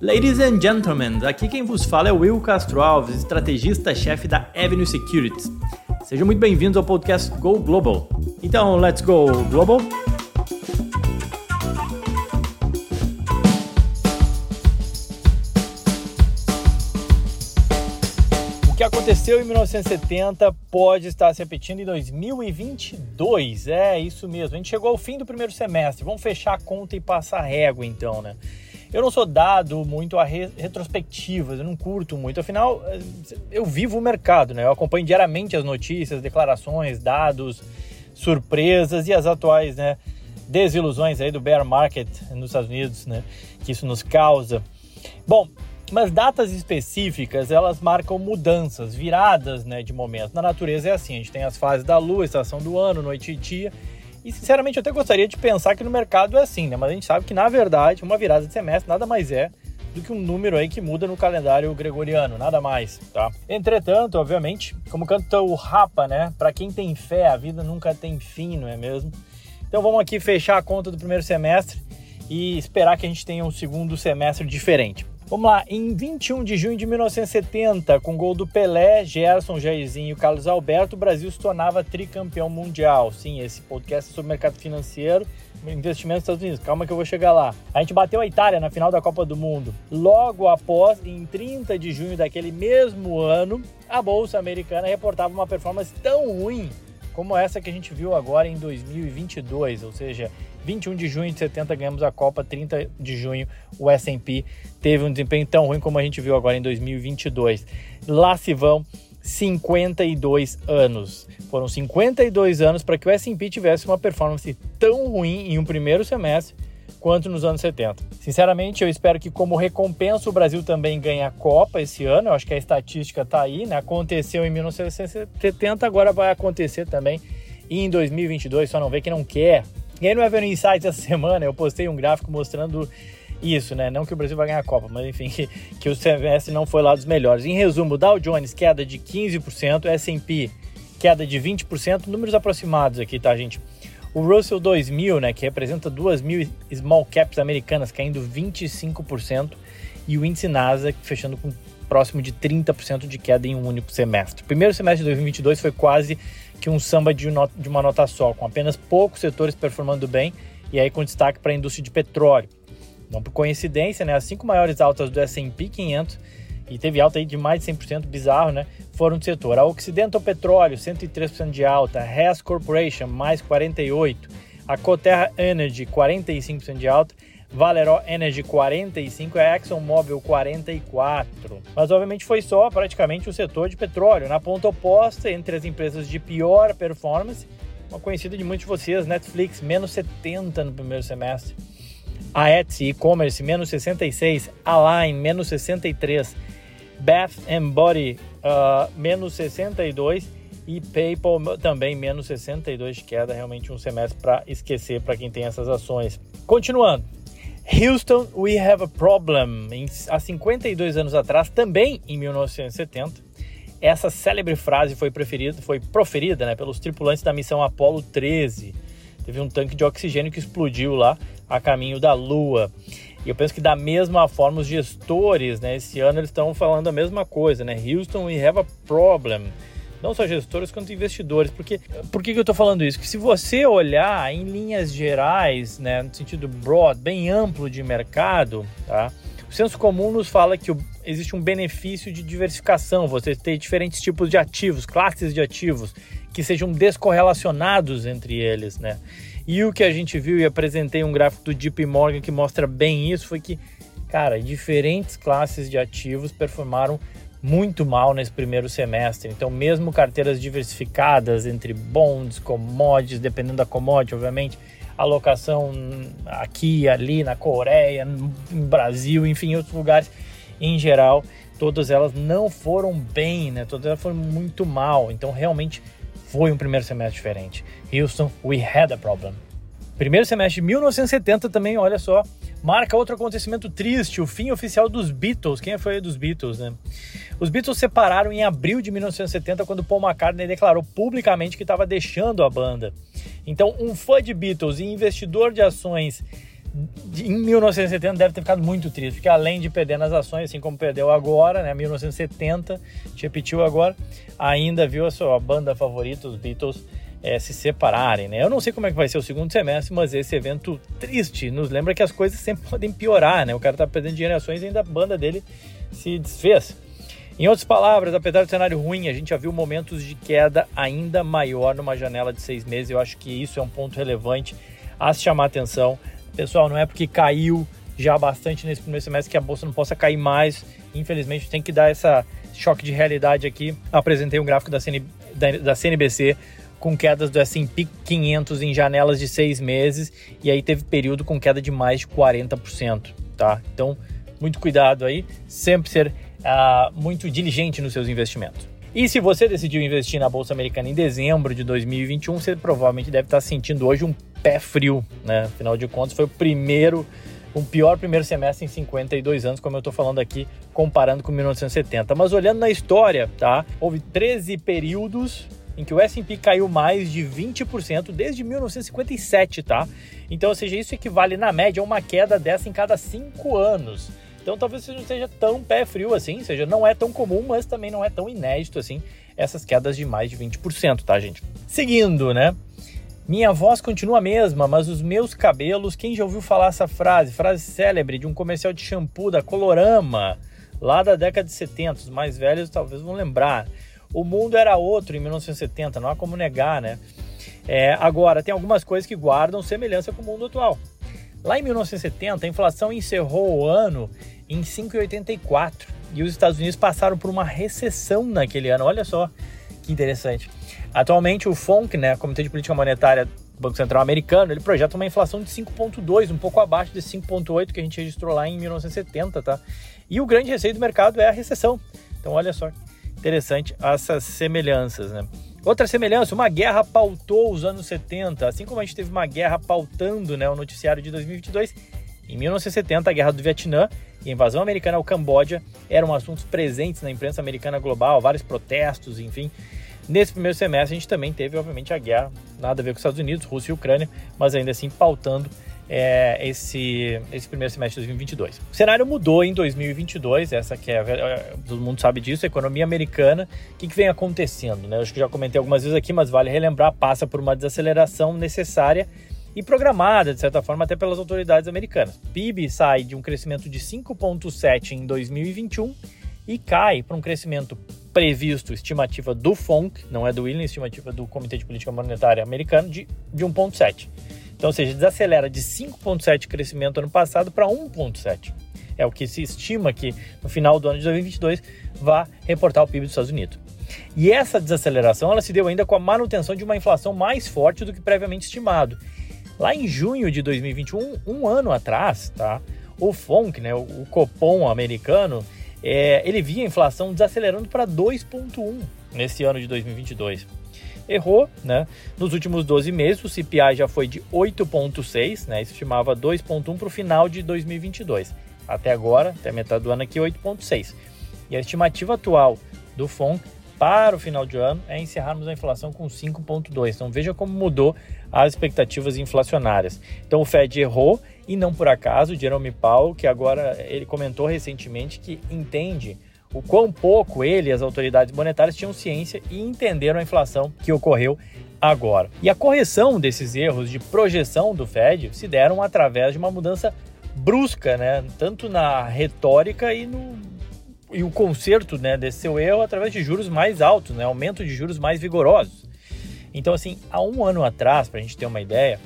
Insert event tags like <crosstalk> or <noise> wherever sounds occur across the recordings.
Ladies and gentlemen, aqui quem vos fala é Will Castro Alves, estrategista-chefe da Avenue Securities. Sejam muito bem-vindos ao podcast Go Global. Então, let's go global. O que aconteceu em 1970 pode estar se repetindo em 2022. É isso mesmo. A gente chegou ao fim do primeiro semestre. Vamos fechar a conta e passar régua, então, né? Eu não sou dado muito a re retrospectivas, eu não curto muito. Afinal, eu vivo o mercado, né? Eu acompanho diariamente as notícias, declarações, dados, surpresas e as atuais, né? Desilusões aí do bear market nos Estados Unidos, né? Que isso nos causa. Bom, mas datas específicas, elas marcam mudanças, viradas, né, de momento. Na natureza é assim, a gente tem as fases da lua, estação do ano, noite e dia, e sinceramente eu até gostaria de pensar que no mercado é assim, né? Mas a gente sabe que na verdade uma virada de semestre nada mais é do que um número aí que muda no calendário gregoriano, nada mais, tá? Entretanto, obviamente, como canta o Rapa, né? Para quem tem fé, a vida nunca tem fim, não é mesmo? Então vamos aqui fechar a conta do primeiro semestre e esperar que a gente tenha um segundo semestre diferente. Vamos lá, em 21 de junho de 1970, com gol do Pelé, Gerson, Jairzinho e Carlos Alberto, o Brasil se tornava tricampeão mundial. Sim, esse podcast é sobre mercado financeiro, investimentos nos Estados Unidos. Calma que eu vou chegar lá. A gente bateu a Itália na final da Copa do Mundo. Logo após, em 30 de junho daquele mesmo ano, a Bolsa Americana reportava uma performance tão ruim como essa que a gente viu agora em 2022, ou seja, 21 de junho de 70 ganhamos a Copa, 30 de junho o S&P teve um desempenho tão ruim como a gente viu agora em 2022. Lá se vão 52 anos. Foram 52 anos para que o S&P tivesse uma performance tão ruim em um primeiro semestre quanto nos anos 70. Sinceramente, eu espero que como recompensa o Brasil também ganhe a Copa esse ano. Eu acho que a estatística está aí, né? Aconteceu em 1970, agora vai acontecer também em 2022. Só não vê que não quer. E aí no Avenue Insights essa <laughs> semana eu postei um gráfico mostrando isso, né? Não que o Brasil vai ganhar a Copa, mas enfim, <laughs> que, que o semestre não foi lá dos melhores. Em resumo, Dow Jones queda de 15%, S&P queda de 20%, números aproximados aqui, tá, gente? O Russell 2000, né, que representa 2 mil small caps americanas, caindo 25%, e o índice NASA fechando com próximo de 30% de queda em um único semestre. Primeiro semestre de 2022 foi quase que um samba de, de uma nota só, com apenas poucos setores performando bem e aí com destaque para a indústria de petróleo. Não por coincidência, né, as cinco maiores altas do S&P 500 e teve alta aí de mais de 100%, bizarro, né? Foram do setor. A Occidental Petróleo, 103% de alta. Hess Corporation, mais 48%. A Coterra Energy, 45% de alta. Valeró Energy 45, a ExxonMobil 44. Mas obviamente foi só praticamente o setor de petróleo. Na ponta oposta, entre as empresas de pior performance, uma conhecida de muitos de vocês, Netflix, menos 70 no primeiro semestre. A Etsy e-commerce, menos 66. Align, menos 63. Bath and Body, uh, menos 62. E PayPal também menos 62 de queda, realmente um semestre para esquecer para quem tem essas ações. Continuando, Houston, we have a problem. Há 52 anos atrás, também em 1970, essa célebre frase foi, preferida, foi proferida né, pelos tripulantes da missão Apollo 13. Teve um tanque de oxigênio que explodiu lá a caminho da Lua. E eu penso que da mesma forma os gestores, né, esse ano eles estão falando a mesma coisa, né? Houston, we have a problem não só gestores quanto investidores. Porque, por que, que eu estou falando isso? Que se você olhar em linhas gerais, né, no sentido broad, bem amplo de mercado, tá? o senso comum nos fala que existe um benefício de diversificação, você ter diferentes tipos de ativos, classes de ativos, que sejam descorrelacionados entre eles. Né? E o que a gente viu e apresentei um gráfico do JP Morgan que mostra bem isso foi que, cara, diferentes classes de ativos performaram muito mal nesse primeiro semestre. Então, mesmo carteiras diversificadas entre bonds, commodities, dependendo da commodity, obviamente, alocação aqui, ali, na Coreia, no Brasil, enfim, em outros lugares, em geral, todas elas não foram bem, né? Todas elas foram muito mal. Então, realmente foi um primeiro semestre diferente. Houston, we had a problem. Primeiro semestre de 1970 também, olha só, marca outro acontecimento triste, o fim oficial dos Beatles. Quem foi dos Beatles, né? Os Beatles separaram em abril de 1970, quando Paul McCartney declarou publicamente que estava deixando a banda. Então, um fã de Beatles e investidor de ações em 1970 deve ter ficado muito triste, porque além de perder nas ações, assim como perdeu agora, né, 1970, te repetiu agora, ainda viu a sua banda favorita, os Beatles, é, se separarem, né? Eu não sei como é que vai ser o segundo semestre, mas esse evento triste nos lembra que as coisas sempre <laughs> podem piorar, né? O cara tá perdendo dinheiro em ações e ainda a banda dele se desfez. Em outras palavras, apesar do cenário ruim, a gente já viu momentos de queda ainda maior numa janela de seis meses. Eu acho que isso é um ponto relevante a se chamar atenção. Pessoal, não é porque caiu já bastante nesse primeiro semestre que a bolsa não possa cair mais. Infelizmente, tem que dar essa choque de realidade aqui. Apresentei um gráfico da, CN, da, da CNBC com quedas do S&P 500 em janelas de seis meses e aí teve período com queda de mais de 40%, tá? Então, muito cuidado aí, sempre ser uh, muito diligente nos seus investimentos. E se você decidiu investir na Bolsa Americana em dezembro de 2021, você provavelmente deve estar sentindo hoje um pé frio, né? Afinal de contas, foi o primeiro, o pior primeiro semestre em 52 anos, como eu estou falando aqui, comparando com 1970. Mas olhando na história, tá? Houve 13 períodos em que o S&P caiu mais de 20% desde 1957, tá? Então, ou seja, isso equivale na média a uma queda dessa em cada cinco anos. Então, talvez não seja tão pé frio assim, seja, não é tão comum, mas também não é tão inédito assim essas quedas de mais de 20%, tá, gente? Seguindo, né? Minha voz continua a mesma, mas os meus cabelos, quem já ouviu falar essa frase? Frase célebre de um comercial de shampoo da Colorama, lá da década de 70, os mais velhos talvez vão lembrar. O mundo era outro em 1970, não há como negar, né? É, agora, tem algumas coisas que guardam semelhança com o mundo atual. Lá em 1970, a inflação encerrou o ano em 5,84 e os Estados Unidos passaram por uma recessão naquele ano. Olha só que interessante. Atualmente, o FONC, né, Comitê de Política Monetária do Banco Central Americano, ele projeta uma inflação de 5,2, um pouco abaixo de 5,8 que a gente registrou lá em 1970, tá? E o grande receio do mercado é a recessão. Então, olha só interessante essas semelhanças, né? Outra semelhança, uma guerra pautou os anos 70, assim como a gente teve uma guerra pautando né, o noticiário de 2022. Em 1970, a guerra do Vietnã e a invasão americana ao Camboja eram assuntos presentes na imprensa americana global, vários protestos, enfim. Nesse primeiro semestre, a gente também teve, obviamente, a guerra, nada a ver com os Estados Unidos, Rússia e Ucrânia, mas ainda assim pautando é, esse, esse primeiro semestre de 2022. O cenário mudou em 2022, essa que é, é, todo mundo sabe disso, a economia americana. O que, que vem acontecendo? Né? Eu acho que já comentei algumas vezes aqui, mas vale relembrar, passa por uma desaceleração necessária e programada, de certa forma, até pelas autoridades americanas. PIB sai de um crescimento de 5,7 em 2021 e cai para um crescimento previsto, estimativa do FONC, não é do Williams, estimativa do Comitê de Política Monetária americano, de, de 1,7. Então, ou seja, desacelera de 5,7% de crescimento ano passado para 1,7%. É o que se estima que no final do ano de 2022 vá reportar o PIB dos Estados Unidos. E essa desaceleração ela se deu ainda com a manutenção de uma inflação mais forte do que previamente estimado. Lá em junho de 2021, um ano atrás, tá, o FONC, né, o Copom americano, é, ele via a inflação desacelerando para 2,1 nesse ano de 2022 errou, né? Nos últimos 12 meses, o CPI já foi de 8,6, né? Estimava 2,1 para o final de 2022. Até agora, até metade do ano aqui, 8,6. E a estimativa atual do FONC para o final de ano é encerrarmos a inflação com 5,2. Então veja como mudou as expectativas inflacionárias. Então o Fed errou e não por acaso, Jerome Powell, que agora ele comentou recentemente que entende o quão pouco ele e as autoridades monetárias tinham ciência e entenderam a inflação que ocorreu agora. E a correção desses erros de projeção do Fed se deram através de uma mudança brusca, né, tanto na retórica e no e o conserto, né, desse seu erro através de juros mais altos, né, aumento de juros mais vigorosos. Então, assim, há um ano atrás, para a gente ter uma ideia,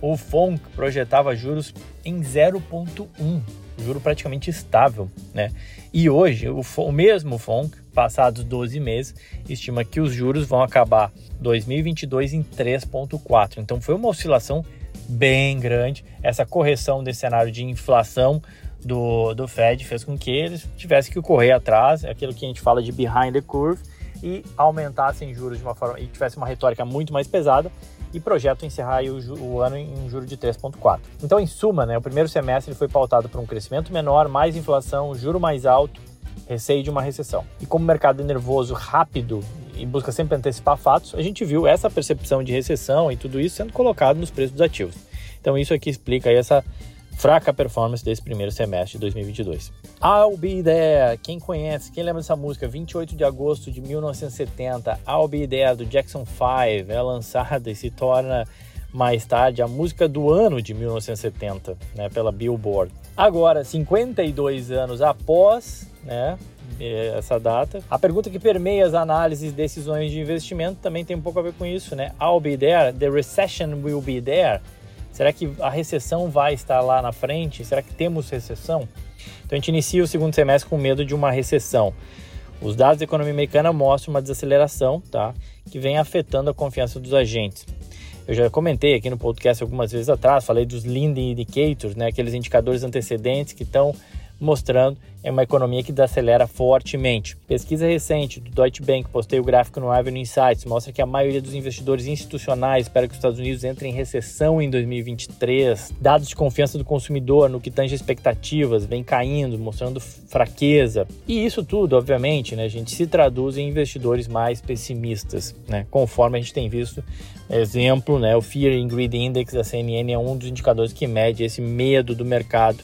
o FONC projetava juros em 0,1, juro praticamente estável, né? E hoje, o, o mesmo FONC, passados 12 meses, estima que os juros vão acabar 2022 em 3,4. Então foi uma oscilação bem grande. Essa correção desse cenário de inflação do, do Fed fez com que eles tivessem que correr atrás, é aquilo que a gente fala de behind the curve, e aumentassem juros de uma forma e tivesse uma retórica muito mais pesada e projetam encerrar o, o, ano em um juro de 3,4. Então, em suma, né, o primeiro semestre foi pautado por um crescimento menor, mais inflação, juro mais alto, receio de uma recessão. E como o mercado é nervoso, rápido e busca sempre antecipar fatos, a gente viu essa percepção de recessão e tudo isso sendo colocado nos preços dos ativos. Então, isso aqui explica essa fraca performance desse primeiro semestre de 2022. I'll Be There, quem conhece, quem lembra dessa música? 28 de agosto de 1970, I'll Be There do Jackson 5 é lançada e se torna mais tarde a música do ano de 1970, né, pela Billboard. Agora, 52 anos após, né, essa data. A pergunta que permeia as análises e decisões de investimento também tem um pouco a ver com isso, né? I'll be there, the recession will be there. Será que a recessão vai estar lá na frente? Será que temos recessão? Então a gente inicia o segundo semestre com medo de uma recessão. Os dados da economia americana mostram uma desaceleração, tá? Que vem afetando a confiança dos agentes. Eu já comentei aqui no podcast algumas vezes atrás, falei dos leading indicators, né? Aqueles indicadores antecedentes que estão mostrando é uma economia que desacelera fortemente. Pesquisa recente do Deutsche Bank, postei o gráfico no Avenue Insights, mostra que a maioria dos investidores institucionais espera que os Estados Unidos entrem em recessão em 2023. Dados de confiança do consumidor no que tange expectativas vem caindo, mostrando fraqueza. E isso tudo, obviamente, né, a gente se traduz em investidores mais pessimistas, né, conforme a gente tem visto. Exemplo, né, o Fear and Greed Index da CNN é um dos indicadores que mede esse medo do mercado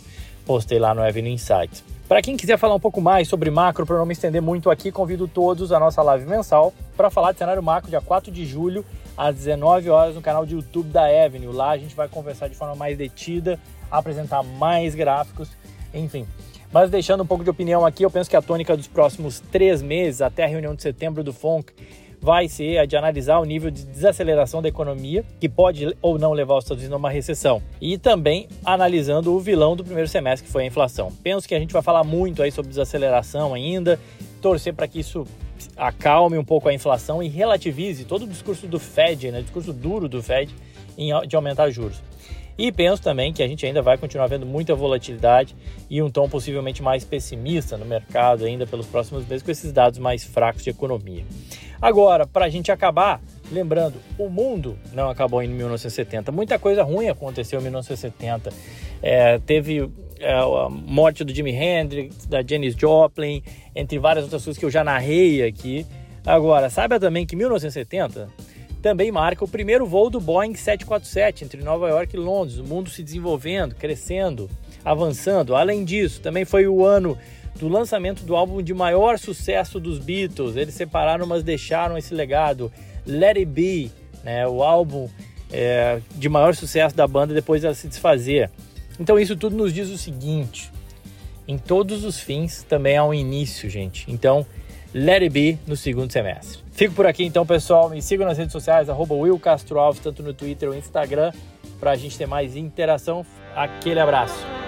postei lá no Avenue Insights. Para quem quiser falar um pouco mais sobre macro, para não me estender muito aqui, convido todos à nossa live mensal para falar de cenário macro dia 4 de julho, às 19 horas, no canal de YouTube da Avenue. Lá a gente vai conversar de forma mais detida, apresentar mais gráficos, enfim. Mas deixando um pouco de opinião aqui, eu penso que a tônica dos próximos três meses, até a reunião de setembro do FONC, vai ser a de analisar o nível de desaceleração da economia, que pode ou não levar os Estados Unidos a uma recessão. E também analisando o vilão do primeiro semestre, que foi a inflação. Penso que a gente vai falar muito aí sobre desaceleração ainda, torcer para que isso acalme um pouco a inflação e relativize todo o discurso do Fed, né, o discurso duro do Fed de aumentar juros. E penso também que a gente ainda vai continuar vendo muita volatilidade e um tom possivelmente mais pessimista no mercado ainda pelos próximos meses com esses dados mais fracos de economia. Agora, para a gente acabar, lembrando, o mundo não acabou em 1970. Muita coisa ruim aconteceu em 1970. É, teve é, a morte do Jimi Hendrix, da Janis Joplin, entre várias outras coisas que eu já narrei aqui. Agora, saiba também que 1970 também marca o primeiro voo do Boeing 747 entre Nova York e Londres, o mundo se desenvolvendo, crescendo, avançando. Além disso, também foi o ano do lançamento do álbum de maior sucesso dos Beatles. Eles separaram, mas deixaram esse legado. Let It Be, né, o álbum é, de maior sucesso da banda depois dela se desfazer. Então isso tudo nos diz o seguinte: em todos os fins também há um início, gente. Então, Let It Be no segundo semestre. Fico por aqui então, pessoal. Me sigam nas redes sociais, arroba Will Castro Alves, tanto no Twitter ou Instagram, para a gente ter mais interação. Aquele abraço.